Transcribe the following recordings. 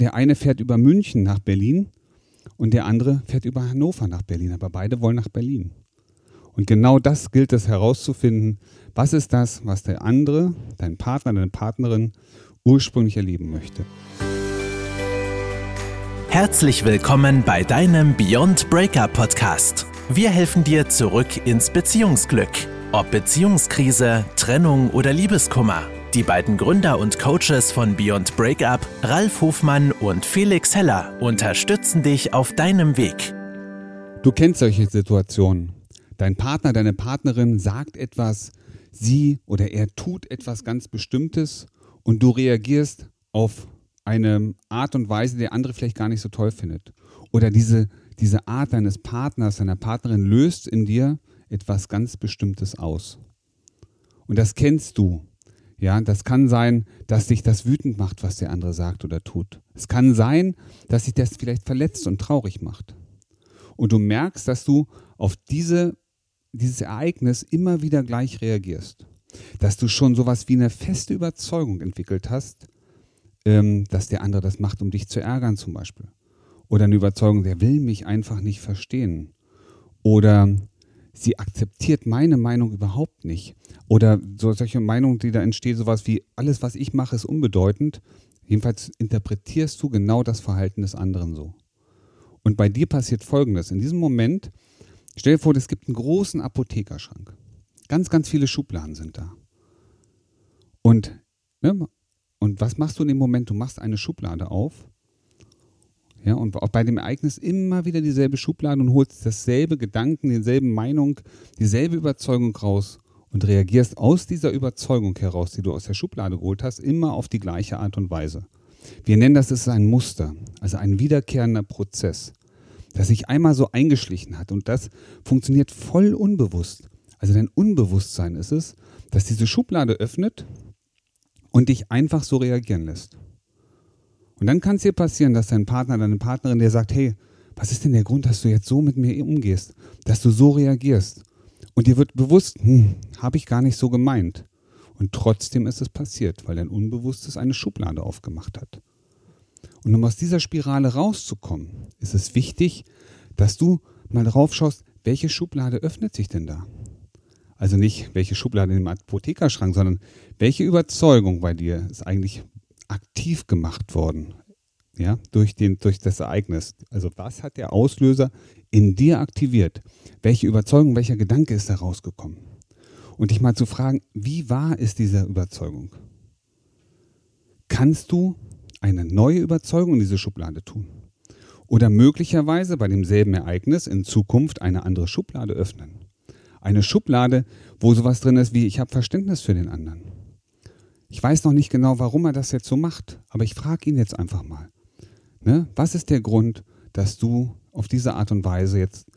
Der eine fährt über München nach Berlin und der andere fährt über Hannover nach Berlin, aber beide wollen nach Berlin. Und genau das gilt es herauszufinden. Was ist das, was der andere, dein Partner, deine Partnerin ursprünglich erleben möchte? Herzlich willkommen bei deinem Beyond Breakup Podcast. Wir helfen dir zurück ins Beziehungsglück. Ob Beziehungskrise, Trennung oder Liebeskummer. Die beiden Gründer und Coaches von Beyond Breakup, Ralf Hofmann und Felix Heller, unterstützen dich auf deinem Weg. Du kennst solche Situationen. Dein Partner, deine Partnerin sagt etwas, sie oder er tut etwas ganz Bestimmtes und du reagierst auf eine Art und Weise, die der andere vielleicht gar nicht so toll findet. Oder diese, diese Art deines Partners, deiner Partnerin löst in dir etwas ganz Bestimmtes aus. Und das kennst du. Ja, das kann sein, dass dich das wütend macht, was der andere sagt oder tut. Es kann sein, dass sich das vielleicht verletzt und traurig macht. Und du merkst, dass du auf diese, dieses Ereignis immer wieder gleich reagierst. Dass du schon sowas wie eine feste Überzeugung entwickelt hast, ähm, dass der andere das macht, um dich zu ärgern zum Beispiel. Oder eine Überzeugung, der will mich einfach nicht verstehen. Oder sie akzeptiert meine Meinung überhaupt nicht. Oder so solche Meinungen, die da entstehen, sowas wie, alles, was ich mache, ist unbedeutend. Jedenfalls interpretierst du genau das Verhalten des anderen so. Und bei dir passiert Folgendes. In diesem Moment, stell dir vor, es gibt einen großen Apothekerschrank. Ganz, ganz viele Schubladen sind da. Und, ne, und was machst du in dem Moment? Du machst eine Schublade auf ja, und auch bei dem Ereignis immer wieder dieselbe Schublade und holst dasselbe Gedanken, dieselbe Meinung, dieselbe Überzeugung raus und reagierst aus dieser Überzeugung heraus, die du aus der Schublade geholt hast, immer auf die gleiche Art und Weise. Wir nennen das, das ist ein Muster, also ein wiederkehrender Prozess, das sich einmal so eingeschlichen hat und das funktioniert voll unbewusst. Also dein Unbewusstsein ist es, dass diese Schublade öffnet und dich einfach so reagieren lässt. Und dann kann es dir passieren, dass dein Partner, deine Partnerin dir sagt, hey, was ist denn der Grund, dass du jetzt so mit mir umgehst, dass du so reagierst? Und dir wird bewusst, hm, habe ich gar nicht so gemeint. Und trotzdem ist es passiert, weil dein Unbewusstes eine Schublade aufgemacht hat. Und um aus dieser Spirale rauszukommen, ist es wichtig, dass du mal drauf schaust, welche Schublade öffnet sich denn da? Also nicht welche Schublade im Apothekerschrank, sondern welche Überzeugung bei dir ist eigentlich aktiv gemacht worden, ja, durch, den, durch das Ereignis. Also was hat der Auslöser in dir aktiviert? Welche Überzeugung, welcher Gedanke ist da rausgekommen? Und dich mal zu fragen, wie wahr ist diese Überzeugung? Kannst du eine neue Überzeugung in diese Schublade tun? Oder möglicherweise bei demselben Ereignis in Zukunft eine andere Schublade öffnen? Eine Schublade, wo sowas drin ist wie, ich habe Verständnis für den anderen. Ich weiß noch nicht genau, warum er das jetzt so macht, aber ich frage ihn jetzt einfach mal. Ne? Was ist der Grund, dass du auf diese Art und Weise jetzt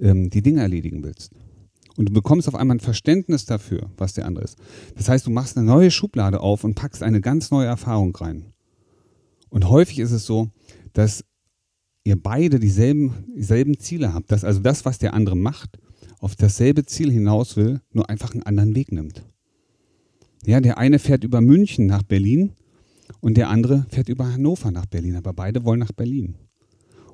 ähm, die Dinge erledigen willst? Und du bekommst auf einmal ein Verständnis dafür, was der andere ist. Das heißt, du machst eine neue Schublade auf und packst eine ganz neue Erfahrung rein. Und häufig ist es so, dass ihr beide dieselben, dieselben Ziele habt, dass also das, was der andere macht, auf dasselbe Ziel hinaus will, nur einfach einen anderen Weg nimmt. Ja, der eine fährt über München nach Berlin und der andere fährt über Hannover nach Berlin, aber beide wollen nach Berlin.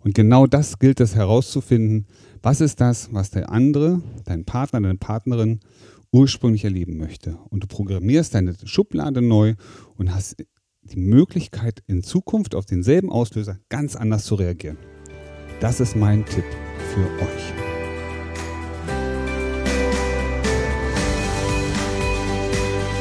Und genau das gilt es herauszufinden. Was ist das, was der andere, dein Partner, deine Partnerin ursprünglich erleben möchte? Und du programmierst deine Schublade neu und hast die Möglichkeit, in Zukunft auf denselben Auslöser ganz anders zu reagieren. Das ist mein Tipp für euch.